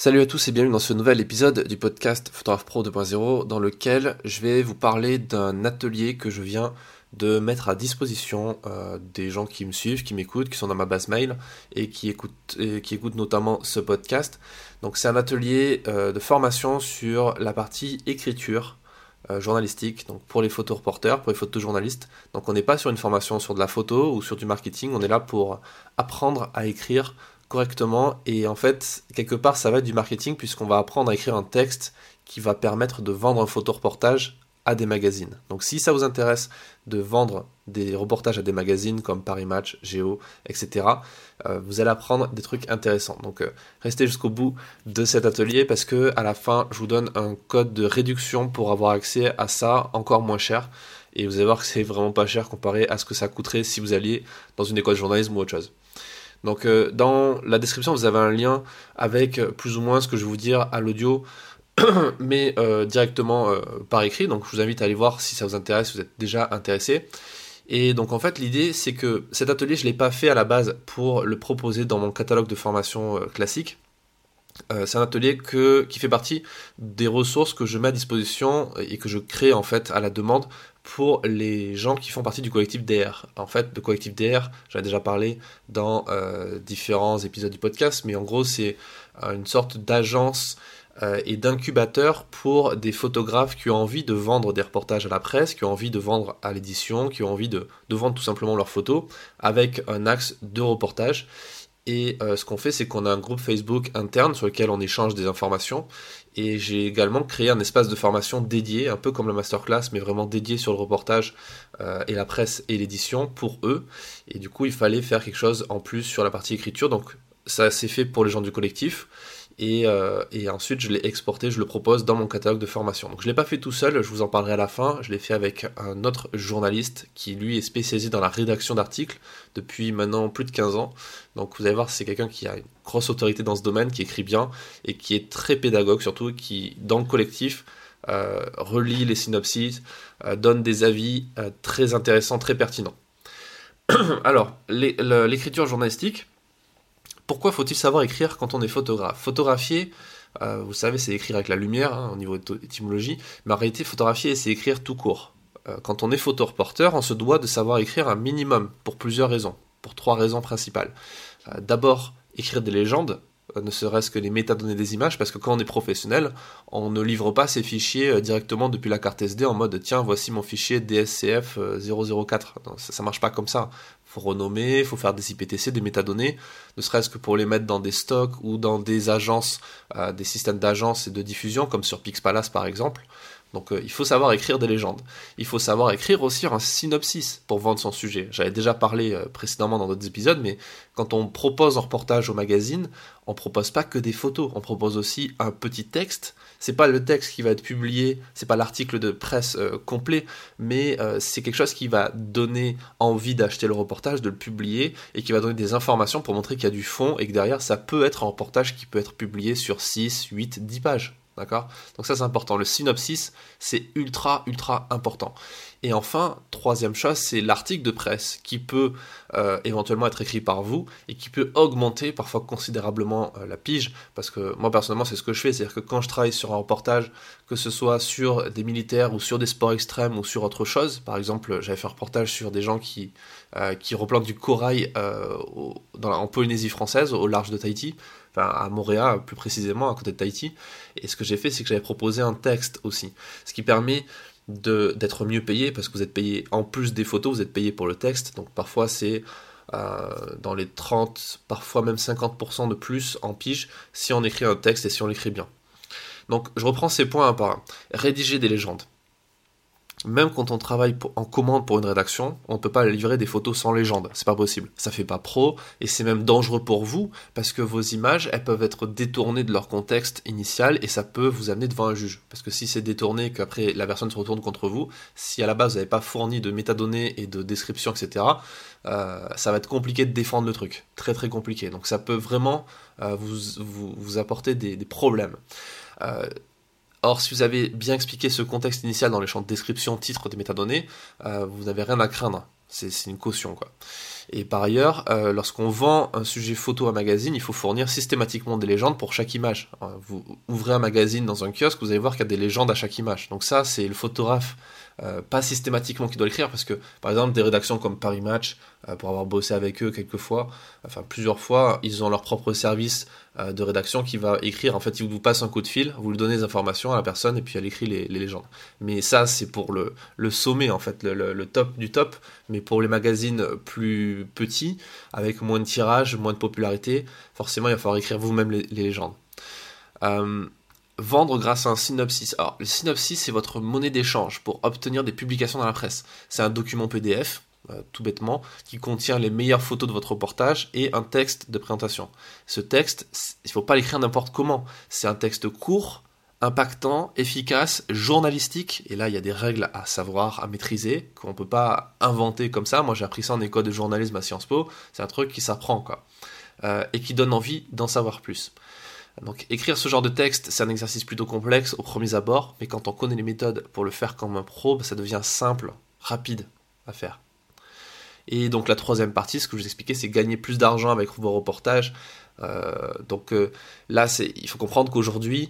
Salut à tous et bienvenue dans ce nouvel épisode du podcast Photographe Pro 2.0 dans lequel je vais vous parler d'un atelier que je viens de mettre à disposition euh, des gens qui me suivent, qui m'écoutent, qui sont dans ma base mail et qui écoutent, qui écoutent notamment ce podcast. Donc c'est un atelier euh, de formation sur la partie écriture euh, journalistique, donc pour les photoreporters, pour les photojournalistes. Donc on n'est pas sur une formation sur de la photo ou sur du marketing, on est là pour apprendre à écrire correctement. Et en fait, quelque part, ça va être du marketing puisqu'on va apprendre à écrire un texte qui va permettre de vendre un photoreportage à des magazines. Donc si ça vous intéresse de vendre des reportages à des magazines comme Paris Match, Géo, etc., euh, vous allez apprendre des trucs intéressants. Donc euh, restez jusqu'au bout de cet atelier parce que à la fin, je vous donne un code de réduction pour avoir accès à ça encore moins cher. Et vous allez voir que c'est vraiment pas cher comparé à ce que ça coûterait si vous alliez dans une école de journalisme ou autre chose. Donc euh, dans la description, vous avez un lien avec euh, plus ou moins ce que je vais vous dire à l'audio, mais euh, directement par écrit. Donc je vous invite à aller voir si ça vous intéresse, si vous êtes déjà intéressé. Et donc en fait l'idée c'est que cet atelier je ne l'ai pas fait à la base pour le proposer dans mon catalogue de formation classique. C'est un atelier qui fait partie des ressources que je mets à disposition et que je crée en fait à la demande pour les gens qui font partie du collectif DR. En fait, le collectif DR, j'en ai déjà parlé dans euh, différents épisodes du podcast, mais en gros, c'est euh, une sorte d'agence euh, et d'incubateur pour des photographes qui ont envie de vendre des reportages à la presse, qui ont envie de vendre à l'édition, qui ont envie de, vendre tout simplement leurs photos avec un axe de reportage. Et ce qu'on fait, c'est qu'on a un groupe Facebook interne sur lequel on échange des informations et j'ai également créé un espace de formation dédié, un peu comme la masterclass, mais vraiment dédié sur le reportage euh, et la presse et l'édition pour eux. Et du coup, il fallait faire quelque chose en plus sur la partie écriture. Donc ça s'est fait pour les gens du collectif. Euh, et, ensuite, je l'ai exporté, je le propose dans mon catalogue de formation. Donc, je ne l'ai pas fait tout seul, je vous en parlerai à la fin. Je l'ai fait avec un autre journaliste qui, lui, est spécialisé dans la rédaction d'articles depuis maintenant plus de 15 ans. Donc, vous allez voir, c'est quelqu'un qui a une grosse autorité dans ce domaine, qui écrit bien et qui est très pédagogue, surtout, qui, dans le collectif, euh, relit les synopsis, euh, donne des avis très intéressants, très pertinents. Alors, l'écriture journalistique pourquoi faut-il savoir écrire quand on est photographe? Photographier, euh, vous savez, c'est écrire avec la lumière hein, au niveau étymologie, mais en réalité, photographier, c'est écrire tout court. Euh, quand on est photoreporteur, on se doit de savoir écrire un minimum pour plusieurs raisons, pour trois raisons principales. Euh, d'abord, écrire des légendes, ne serait-ce que les métadonnées des images, parce que quand on est professionnel, on ne livre pas ses fichiers directement depuis la carte SD en mode tiens, voici mon fichier DSCF 004. ça, ne marche pas comme ça faut renommer, il faut faire des IPTC, des métadonnées, ne serait-ce que pour les mettre dans des stocks ou dans des agences, euh, des systèmes d'agence et de diffusion, comme sur Pixpalace par exemple. Donc euh, il faut savoir écrire des légendes. Il faut savoir écrire aussi un synopsis pour vendre son sujet. J'avais déjà parlé euh, précédemment dans d'autres épisodes, mais quand on propose un reportage au magazine, on propose pas que des photos, on propose aussi un petit texte. C'est pas le texte qui va être publié, c'est pas l'article de presse euh, complet, mais c'est quelque chose qui va donner envie d'acheter le reportage, de le publier et qui va donner des informations pour montrer qu'il y a du fond et que derrière ça peut être un reportage qui peut être publié sur 6, 8, 10 pages. D'accord? Donc ça c'est important. Le synopsis, c'est ultra, ultra important. Et enfin, troisième chose, c'est l'article de presse qui peut euh, éventuellement être écrit par vous et qui peut augmenter parfois considérablement euh, la pige. Parce que moi personnellement, c'est ce que je fais. C'est-à-dire que quand je travaille sur un reportage, que ce soit sur des militaires ou sur des sports extrêmes ou sur autre chose, par exemple, j'avais fait un reportage sur des gens qui, euh, qui replantent du corail en Polynésie française, au large de Tahiti à Montréal plus précisément, à côté de Tahiti. Et ce que j'ai fait, c'est que j'avais proposé un texte aussi, ce qui permet d'être mieux payé parce que vous êtes payé en plus des photos, vous êtes payé pour le texte. Donc parfois c'est euh, dans les 30, parfois même 50% de plus en pige si on écrit un texte et si on l'écrit bien. Donc je reprends ces points un par un. Rédiger des légendes même quand on travaille en commande pour une rédaction, on ne peut pas livrer des photos sans légende. C'est pas possible. Ça fait pas pro et c'est même dangereux pour vous parce que vos images, elles peuvent être détournées de leur contexte initial et ça peut vous amener devant un juge. Parce que si c'est détourné, qu'après la personne se retourne contre vous, si à la base vous n'avez pas fourni de métadonnées et de descriptions, etc., euh, ça va être compliqué de défendre le truc. Très très compliqué. Donc ça peut vraiment euh, vous, vous, apporter des, problèmes. Euh, Or, si vous avez bien expliqué ce contexte initial dans les champs de description, titre des métadonnées, euh, vous n'avez rien à craindre. C'est une caution, quoi. Et par ailleurs, euh, lorsqu'on vend un sujet photo à magazine, il faut fournir systématiquement des légendes pour chaque image. Euh, vous ouvrez un magazine dans un kiosque, vous allez voir qu'il y a des légendes à chaque image. Donc ça, c'est le photographe pas systématiquement qui doit l'écrire parce que par exemple des rédactions comme Paris Match pour avoir bossé avec eux quelques fois enfin plusieurs fois ils ont leur propre service euh, de rédaction qui va écrire en fait ils vous passent un coup de fil vous lui donnez des informations à la personne et puis elle écrit les, légendes mais ça c'est pour le, sommet en fait le, top du top mais pour les magazines plus petits avec moins de tirage moins de popularité forcément il va falloir écrire vous-même les, les, légendes vendre grâce à un synopsis. Alors, le synopsis, c'est votre monnaie d'échange pour obtenir des publications dans la presse. C'est un document PDF, euh, tout bêtement, qui contient les meilleures photos de votre reportage et un texte de présentation. Ce texte, il ne faut pas l'écrire n'importe comment. C'est un texte court, impactant, efficace, journalistique. Et là, il y a des règles à savoir, à maîtriser, qu'on ne peut pas inventer comme ça. Moi, j'ai appris ça en école de journalisme à Sciences Po. C'est un truc qui s'apprend, quoi. Euh, et qui donne envie d'en savoir plus. Donc écrire ce genre de texte, c'est un exercice plutôt complexe au premier abord, mais quand on connaît les méthodes pour le faire comme un pro, bah, ça devient simple, rapide à faire. Et donc la troisième partie, ce que je vous expliquais, c'est gagner plus d'argent avec vos reportages. Euh, donc euh, là, il faut comprendre qu'aujourd'hui,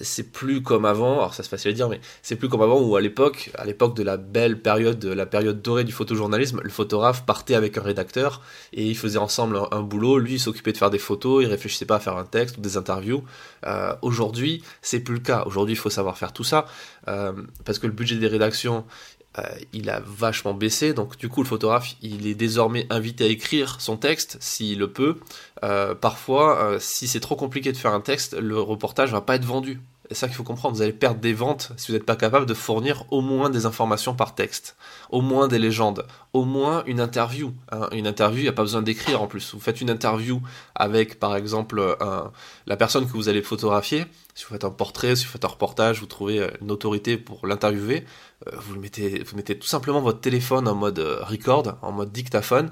c'est plus comme avant, alors ça c'est facile à dire, mais c'est plus comme avant où à l'époque, à l'époque de la belle période, de la période dorée du photojournalisme, le photographe partait avec un rédacteur et ils faisaient ensemble un, boulot, lui il s'occupait de faire des photos, il réfléchissait pas à faire un texte ou des interviews. Euh, aujourd'hui, c'est plus le cas. Aujourd'hui, il faut savoir faire tout ça parce que le budget des rédactions euh, il a vachement baissé, donc du coup le photographe il est désormais invité à écrire son texte s'il le peut. Euh, parfois, euh, si c'est trop compliqué de faire un texte, le reportage va pas être vendu c'est ça qu'il faut comprendre, vous allez perdre des ventes si vous n'êtes pas capable de fournir au moins des informations par texte, au moins des légendes, au moins une interview. Hein. Une interview, il n'y a pas besoin d'écrire en plus. Vous faites une interview avec, par exemple, la personne que vous allez photographier. Si vous faites un portrait, si vous faites un reportage, vous trouvez euh, une autorité pour l'interviewer. Euh, vous, mettez, tout simplement votre téléphone en mode euh, record, en mode dictaphone,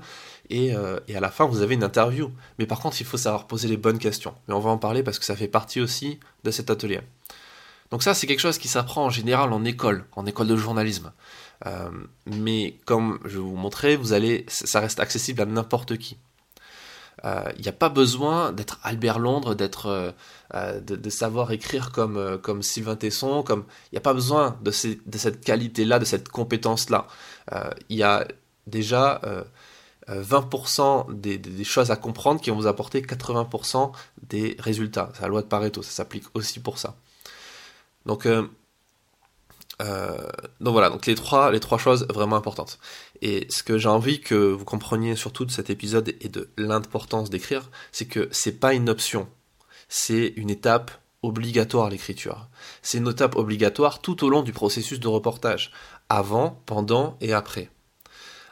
et, et, à la fin vous avez une interview. Mais par contre, il faut savoir poser les bonnes questions. Mais on va en parler parce que ça fait partie aussi de cet atelier. Donc ça, c'est quelque chose qui s'apprend en général en école, en école de journalisme. Euh, mais comme je vais vous montrer, vous allez, ça reste accessible à n'importe qui. Il euh, n'y a pas besoin d'être Albert Londres, d'être, euh, de, savoir écrire comme, comme Sylvain Tesson, comme il n'y a pas besoin de cette qualité-là, de cette compétence-là. Il y a déjà 20% des, des, choses à comprendre qui vont vous apporter 80% des résultats. C'est la loi de Pareto, ça s'applique aussi pour ça. Donc, euh, euh, donc voilà, donc les trois, les trois choses vraiment importantes. Et ce que j'ai envie que vous compreniez surtout de cet épisode et de l'importance d'écrire, c'est que c'est pas une option, c'est une étape obligatoire l'écriture. C'est une étape obligatoire tout au long du processus de reportage, avant, pendant et après.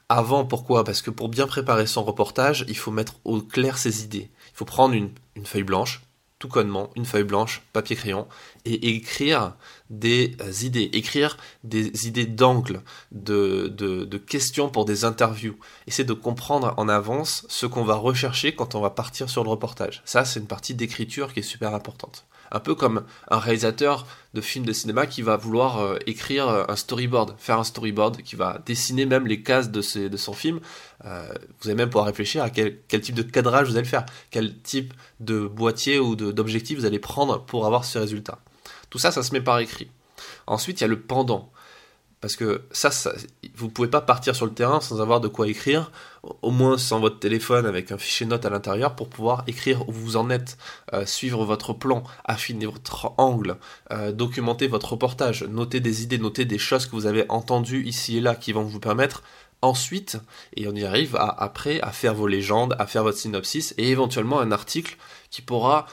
Avant, pourquoi? Parce que pour bien préparer son reportage, il faut mettre au clair ses idées. Il faut prendre une, feuille blanche, tout connement, une feuille blanche, papier crayon, et écrire des euh, idées, écrire des idées d'angle, de, de, questions pour des interviews. Essayer de comprendre en avance ce qu'on va rechercher quand on va partir sur le reportage. Ça, c'est une partie d'écriture qui est super importante. Un peu comme un réalisateur de films de cinéma qui va vouloir euh, écrire euh, un storyboard, faire un storyboard, qui va dessiner même les cases de, son film. vous allez même pouvoir réfléchir à quel, quel, type de cadrage vous allez faire, quel type de boîtier ou d'objectif vous allez prendre pour avoir ce résultat. Tout ça, ça se met par écrit. Ensuite, il y a le pendant. Parce que ça, vous ne pouvez pas partir sur le terrain sans avoir de quoi écrire, au moins sans votre téléphone avec un fichier note à l'intérieur pour pouvoir écrire où vous en êtes, euh, suivre votre plan, affiner votre angle, euh, documenter votre reportage, noter des idées, noter des choses que vous avez entendues ici et là qui vont vous permettre ensuite, et on y arrive après, à faire vos légendes, à faire votre synopsis et éventuellement un article qui pourra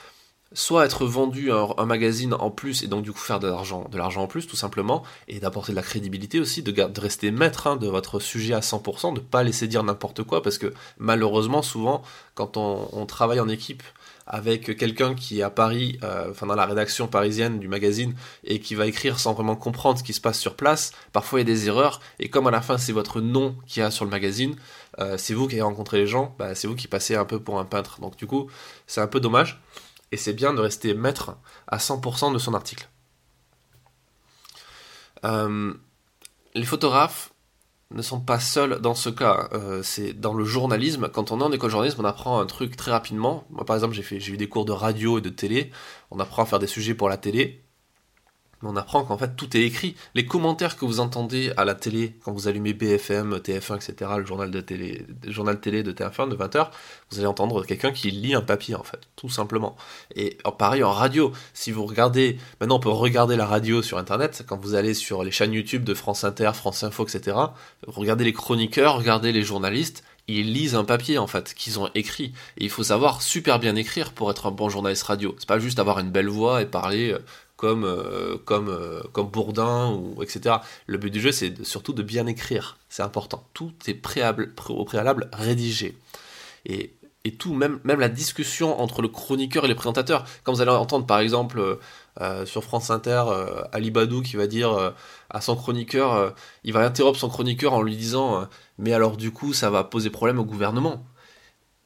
soit être vendu un, magazine en plus et donc du coup faire de l'argent, de l'argent en plus tout simplement et d'apporter de la crédibilité aussi, de, rester maître hein, de votre sujet à 100%, de pas laisser dire n'importe quoi parce que malheureusement souvent quand on, travaille en équipe avec quelqu'un qui est à Paris, euh, enfin dans la rédaction parisienne du magazine et qui va écrire sans vraiment comprendre ce qui se passe sur place, parfois il y a des erreurs et comme à la fin c'est votre nom qui a sur le magazine, euh, c'est vous qui avez rencontré les gens, bah, c'est vous qui passez un peu pour un peintre. Donc du coup c'est un peu dommage et c'est bien de rester maître à 100% de son article. Euh, les photographes, ne sont pas seuls dans ce cas. Euh, c'est dans le journalisme. Quand on est en école de journalisme, on apprend un truc très rapidement. Moi, par exemple, j'ai j'ai eu des cours de radio et de télé. On apprend à faire des sujets pour la télé on apprend qu'en fait tout est écrit. Les commentaires que vous entendez à la télé, quand vous allumez BFM, TF1, etc., le journal de télé, le journal télé de TF1 de 20h, vous allez entendre quelqu'un qui lit un papier en fait, tout simplement. Et pareil en radio, si vous regardez, maintenant on peut regarder la radio sur internet, quand vous allez sur les chaînes YouTube de France Inter, France Info, etc., regardez les chroniqueurs, regardez les journalistes, ils lisent un papier en fait qu'ils ont écrit et il faut savoir super bien écrire pour être un bon journaliste radio. C'est pas juste avoir une belle voix et parler euh, comme, euh, comme, euh, comme Bourdin, ou, etc. Le but du jeu, c'est surtout de bien écrire. C'est important. Tout est préalable, au préalable rédigé. Et, et, tout, même, même la discussion entre le chroniqueur et les présentateurs. Quand vous allez entendre, par exemple, euh, sur France Inter, Ali Badou qui va dire à son chroniqueur, il va interrompre son chroniqueur en lui disant Mais alors, du coup, ça va poser problème au gouvernement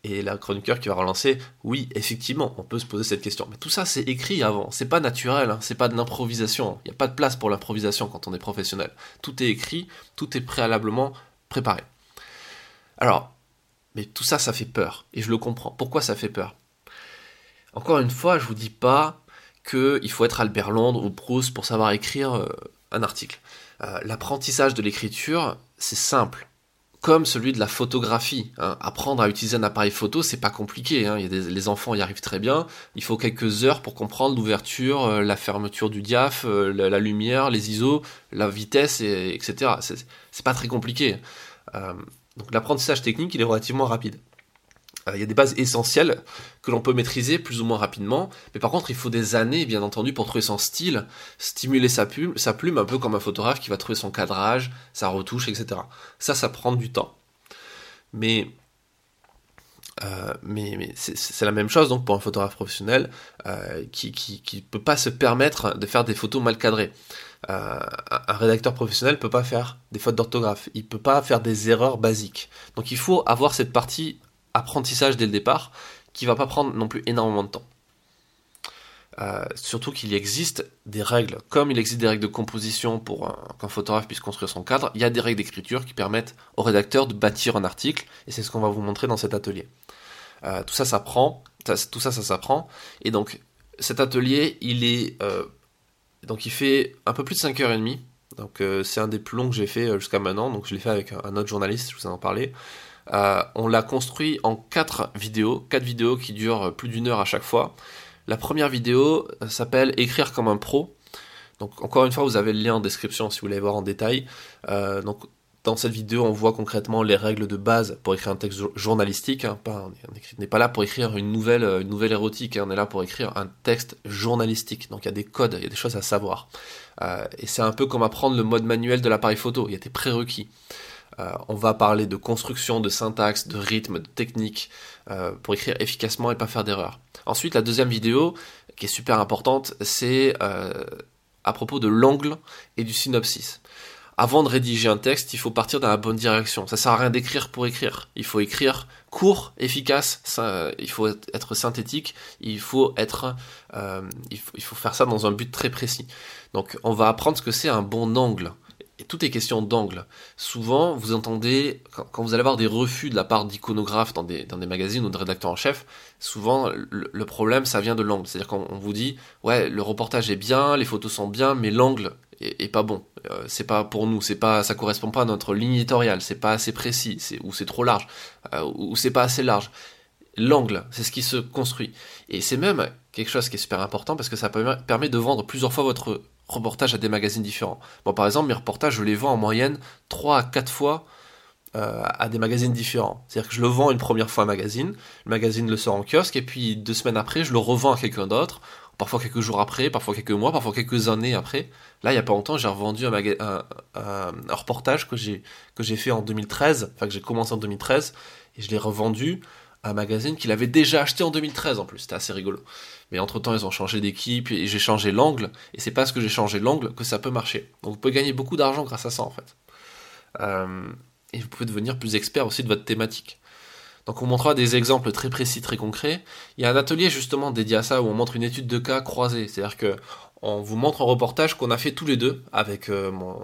et la chroniqueur qui va relancer, oui, effectivement, on peut se poser cette question. Mais tout ça, c'est écrit avant, c'est pas naturel, hein. c'est pas de l'improvisation. Il n'y a pas de place pour l'improvisation quand on est professionnel. Tout est écrit, tout est préalablement préparé. Alors, mais tout ça, ça fait peur, et je le comprends. Pourquoi ça fait peur? Encore une fois, je vous dis pas qu'il faut être Albert Londres ou Proust pour savoir écrire euh, un article. Euh, l'apprentissage de l'écriture, c'est simple comme celui de la photographie. Hein. Apprendre à utiliser un appareil photo, c'est pas compliqué. Hein. Les enfants y arrivent très bien. Il faut quelques heures pour comprendre l'ouverture, euh, la fermeture du diaph, euh, la, lumière, les ISO, la vitesse, et, etc. C'est pas très compliqué. Euh, donc l'apprentissage technique, il est relativement rapide. Euh, il y a des bases essentielles que l'on peut maîtriser plus ou moins rapidement, mais par contre il faut des années bien entendu pour trouver son style, stimuler sa plume, sa plume un peu comme un photographe qui va trouver son cadrage, sa retouche, etc. Ça, ça prend du temps. Mais euh, c'est la même chose donc pour un photographe professionnel euh, qui, qui, peut pas se permettre de faire des photos mal cadrées. un rédacteur professionnel peut pas faire des fautes d'orthographe, il peut pas faire des erreurs basiques. Donc il faut avoir cette partie apprentissage dès le départ qui va pas prendre non plus énormément de temps. Euh, surtout qu'il existe des règles, comme il existe des règles de composition pour qu'un photographe puisse construire son cadre, il y a des règles d'écriture qui permettent au rédacteur de bâtir un article, et c'est ce qu'on va vous montrer dans cet atelier. Euh, tout ça, ça prend, s'apprend, et donc cet atelier, il est, euh, donc il fait un peu plus de 5h30, donc c'est un des plus longs que j'ai fait jusqu'à maintenant, donc je l'ai fait avec un autre journaliste, je vous en parlais. Euh, on l'a construit en quatre vidéos, quatre vidéos qui durent plus d'une heure à chaque fois. La première vidéo euh, s'appelle Écrire comme un pro. Donc encore une fois, vous avez le lien en description si vous voulez voir en détail. Euh, dans cette vidéo, on voit concrètement les règles de base pour écrire un texte journalistique. Hein, on n'est pas là pour écrire une nouvelle, une nouvelle érotique, hein, on est là pour écrire un texte journalistique. Donc il y a des codes, il y a des choses à savoir. et c'est un peu comme apprendre le mode manuel de l'appareil photo. Il y a des prérequis. Euh, on va parler de construction, de syntaxe, de rythme, de technique, euh, pour écrire efficacement et pas faire d'erreur. Ensuite, la deuxième vidéo, qui est super importante, c'est euh, à propos de l'angle et du synopsis. Avant de rédiger un texte, il faut partir dans la bonne direction. Ça sert à rien d'écrire pour écrire. Il faut écrire court, efficace. il faut être synthétique. Il faut il faut faire ça dans un but très précis. Donc, on va apprendre ce que c'est un bon angle tout est question d'angle. Souvent, vous entendez, quand, vous allez avoir des refus de la part d'iconographes dans des, magazines ou de rédacteurs en chef, souvent le, problème, ça vient de l'angle. C'est-à-dire qu'on vous dit, ouais, le reportage est bien, les photos sont bien, mais l'angle est, pas bon. Euh, c'est pas pour nous, c'est pas, ça correspond pas à notre ligne éditoriale, c'est pas assez précis, ou c'est trop large, euh, ou c'est pas assez large. L'angle, c'est ce qui se construit. Et c'est même quelque chose qui est super important parce que ça permet de vendre plusieurs fois votre reportages à des magazines différents. Bon, par exemple, mes reportages, je les vends en moyenne 3 à 4 fois euh, à des magazines différents. C'est-à-dire que je le vends une première fois à un magazine, le magazine le sort en kiosque, et puis deux semaines après, je le revends à quelqu'un d'autre, parfois quelques jours après, parfois quelques mois, parfois quelques années après. Là, il n'y a pas longtemps, j'ai revendu un, un, reportage que j'ai, que j'ai fait en 2013, enfin que j'ai commencé en 2013, et je l'ai revendu à un magazine qu'il avait déjà acheté en 2013 en plus, c'était assez rigolo. Mais entre temps, ils ont changé d'équipe et j'ai changé l'angle. Et c'est parce que j'ai changé l'angle que ça peut marcher. Donc vous pouvez gagner beaucoup d'argent grâce à ça en fait. Euh, et vous pouvez devenir plus expert aussi de votre thématique. Donc on montrera des exemples très précis, très concrets. Il y a un atelier justement dédié à ça où on montre une étude de cas croisée. C'est-à-dire que on vous montre un reportage qu'on a fait tous les deux avec euh, mon,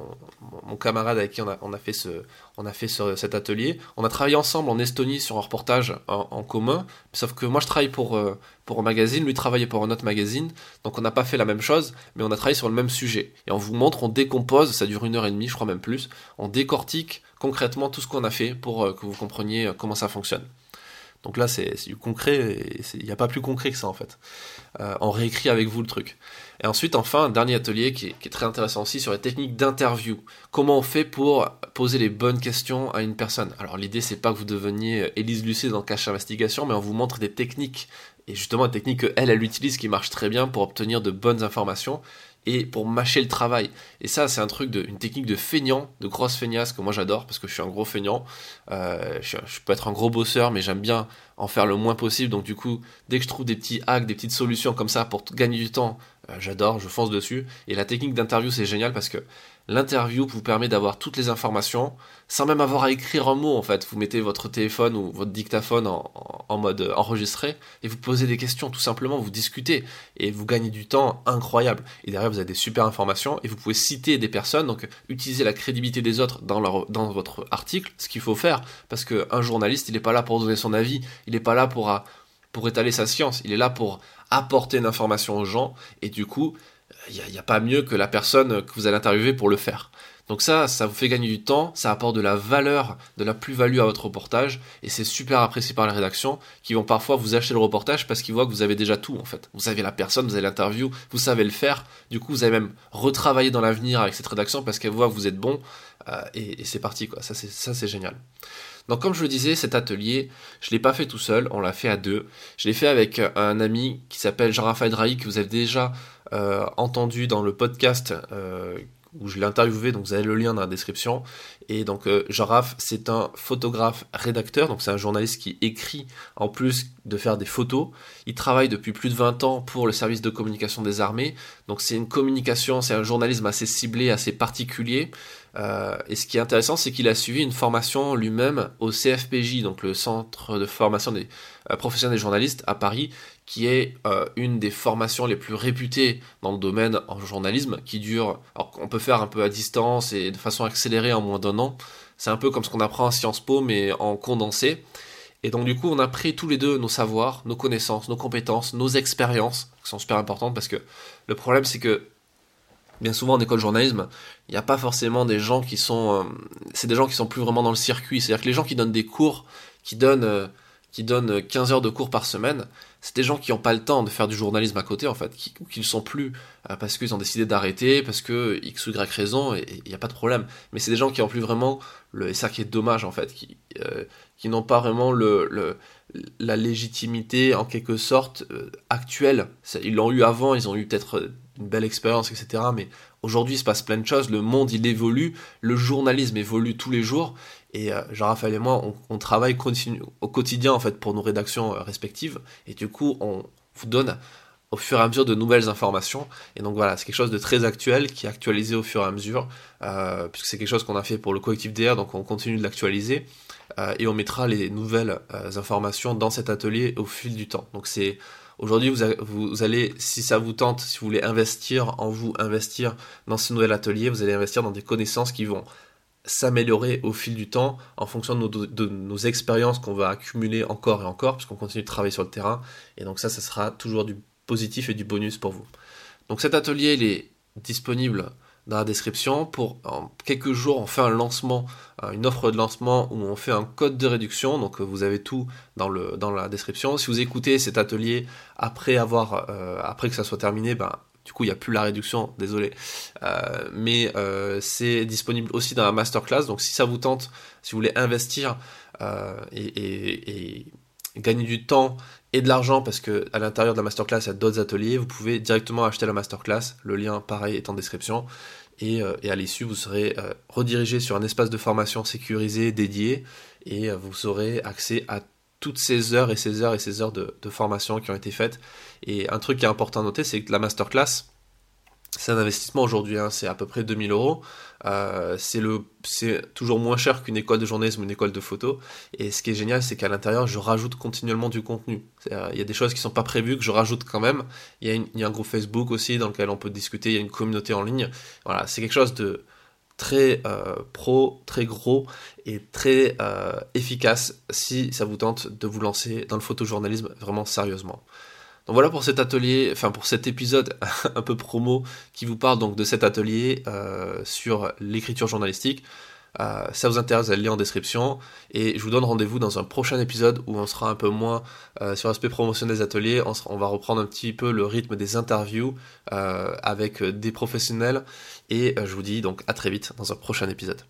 camarade avec qui on a, fait, ce, on a fait cet atelier. On a travaillé ensemble en Estonie sur un reportage en, commun, sauf que moi je travaille pour, euh, pour un magazine, lui travaillait pour un autre magazine, donc on n'a pas fait la même chose, mais on a travaillé sur le même sujet. Et on vous montre, on décompose, ça dure une heure et demie, je crois même plus, on décortique concrètement tout ce qu'on a fait pour euh, que vous compreniez comment ça fonctionne. Donc là, c'est du concret, il n'y a pas plus concret que ça en fait. on réécrit avec vous le truc. Et ensuite, enfin, un dernier atelier qui est, très intéressant aussi sur les techniques d'interview. Comment on fait pour poser les bonnes questions à une personne? Alors l'idée, c'est pas que vous deveniez Élise Lucet dans Cache Investigation, mais on vous montre des techniques, et justement des techniques qu'elle, elle utilise qui marchent très bien pour obtenir de bonnes informations et pour mâcher le travail. Et ça, c'est un truc de, une technique de feignant, de grosse feignasse que moi j'adore parce que je suis un gros feignant. Euh, je, peux être un gros bosseur, mais j'aime bien en faire le moins possible. Donc du coup, dès que je trouve des petits hacks, des petites solutions comme ça pour gagner du temps, euh, j'adore, je fonce dessus. Et la technique d'interview, c'est génial parce que L'interview vous permet d'avoir toutes les informations sans même avoir à écrire un mot en fait. Vous mettez votre téléphone ou votre dictaphone en, mode enregistré et vous posez des questions tout simplement, vous discutez et vous gagnez du temps incroyable. Et derrière vous avez des super informations et vous pouvez citer des personnes, donc utiliser la crédibilité des autres dans, dans votre article, ce qu'il faut faire parce qu'un journaliste il n'est pas là pour donner son avis, il n'est pas là pour, pour étaler sa science, il est là pour apporter une information aux gens et du coup il n'y a, pas mieux que la personne que vous allez interviewer pour le faire. Donc ça, ça vous fait gagner du temps, ça apporte de la valeur, de la plus-value à votre reportage, et c'est super apprécié par les rédactions qui vont parfois vous acheter le reportage parce qu'ils voient que vous avez déjà tout en fait. Vous savez la personne, vous avez l'interview, vous savez le faire, du coup vous avez même retravaillé dans l'avenir avec cette rédaction parce qu'elle voit que vous êtes bon, euh, et, c'est parti quoi, ça c'est génial. Donc comme je le disais, cet atelier, je ne l'ai pas fait tout seul, on l'a fait à deux. Je l'ai fait avec un ami qui s'appelle Jean-Raphaël Drahi, que vous avez déjà euh, entendu dans le podcast euh, où je l'ai interviewé, donc vous avez le lien dans la description. Et donc euh, Jean c'est un photographe rédacteur, donc c'est un journaliste qui écrit en plus de faire des photos. Il travaille depuis plus de 20 ans pour le service de communication des armées, donc c'est une communication, c'est un journalisme assez ciblé, assez particulier. Euh, et ce qui est intéressant, c'est qu'il a suivi une formation lui-même au CFPJ, donc le Centre de formation des euh, professionnels des journalistes à Paris, qui est euh, une des formations les plus réputées dans le domaine en journalisme, qui dure, alors qu'on peut faire un peu à distance et de façon accélérée en moins d'un an. C'est un peu comme ce qu'on apprend à Sciences Po, mais en condensé. Et donc du coup, on a pris tous les deux nos savoirs, nos connaissances, nos compétences, nos expériences, qui sont super importantes parce que le problème c'est que bien souvent en école de journalisme, il n'y a pas forcément des gens qui sont... Euh, c'est des gens qui sont plus vraiment dans le circuit. C'est-à-dire que les gens qui donnent des cours, qui donnent, euh, qui donnent 15 heures de cours par semaine, c'est des gens qui n'ont pas le temps de faire du journalisme à côté, en fait, qui, qui ne sont plus euh, parce qu'ils ont décidé d'arrêter, parce que X ou Y raison, et il n'y a pas de problème. Mais c'est des gens qui n'ont plus vraiment, le, et ça qui est dommage, en fait, qui, qui n'ont pas vraiment le, la légitimité, en quelque sorte, actuelle. Ils l'ont eu avant, ils ont eu peut-être une belle expérience, etc. Mais aujourd'hui, il se passe plein de choses. Le monde, il évolue. Le journalisme évolue tous les jours. Et euh, Jean-Raphaël et moi, on, travaille au quotidien, en fait, pour nos rédactions euh, respectives. Et du coup, on vous donne au fur et à mesure de nouvelles informations. Et donc voilà, c'est quelque chose de très actuel qui est actualisé au fur et à mesure, euh, puisque c'est quelque chose qu'on a fait pour le collectif DR, donc on continue de l'actualiser. Et on mettra les nouvelles informations dans cet atelier au fil du temps. Donc c'est Aujourd'hui, vous, allez, si ça vous tente, si vous voulez investir en vous, investir dans ce nouvel atelier, vous allez investir dans des connaissances qui vont s'améliorer au fil du temps en fonction de nos, expériences qu'on va accumuler encore et encore, puisqu'on continue de travailler sur le terrain. Et donc ça, ça sera toujours du positif et du bonus pour vous. Donc cet atelier, il est disponible dans la description. Pour en quelques jours, on fait un lancement, euh, une offre de lancement où on fait un code de réduction. Donc euh, vous avez tout dans, le, dans la description. Si vous écoutez cet atelier après avoir, euh, après que ça soit terminé, ben, du coup, il n'y a plus la réduction, désolé. mais c'est disponible aussi dans la masterclass. Donc, si ça vous tente, si vous voulez investir et, gagner du temps et de l'argent, parce que à l'intérieur de la masterclass, il y a d'autres ateliers, vous pouvez directement acheter la masterclass. Le lien, pareil, est en description. Euh, et, à l'issue, vous serez euh, redirigé sur un espace de formation sécurisé dédié et euh, vous aurez accès à toutes ces heures et ces heures et ces heures de, formation qui ont été faites. Et un truc qui est important à noter, c'est que la masterclass, c'est un investissement aujourd'hui, hein, c'est à peu près 2000 euros. Euh, c'est toujours moins cher qu'une école de journalisme ou une école de photo. Et ce qui est génial, c'est qu'à l'intérieur, je rajoute continuellement du contenu. Il y a des choses qui sont pas prévues que je rajoute quand même. Il y, a un groupe Facebook aussi dans lequel on peut discuter. Il y a une communauté en ligne. Voilà, c'est quelque chose de très euh, pro, très gros et très euh, efficace si ça vous tente de vous lancer dans le photojournalisme vraiment sérieusement. Donc voilà pour cet atelier, enfin pour cet épisode un peu promo qui vous parle donc de cet atelier euh, sur l'écriture journalistique. Euh, ça vous intéresse, le lien en description. Et je vous donne rendez-vous dans un prochain épisode où on sera un peu moins euh, sur l'aspect promotionnel des ateliers. On, on, va reprendre un petit peu le rythme des interviews avec des professionnels. Et je vous dis donc à très vite dans un prochain épisode.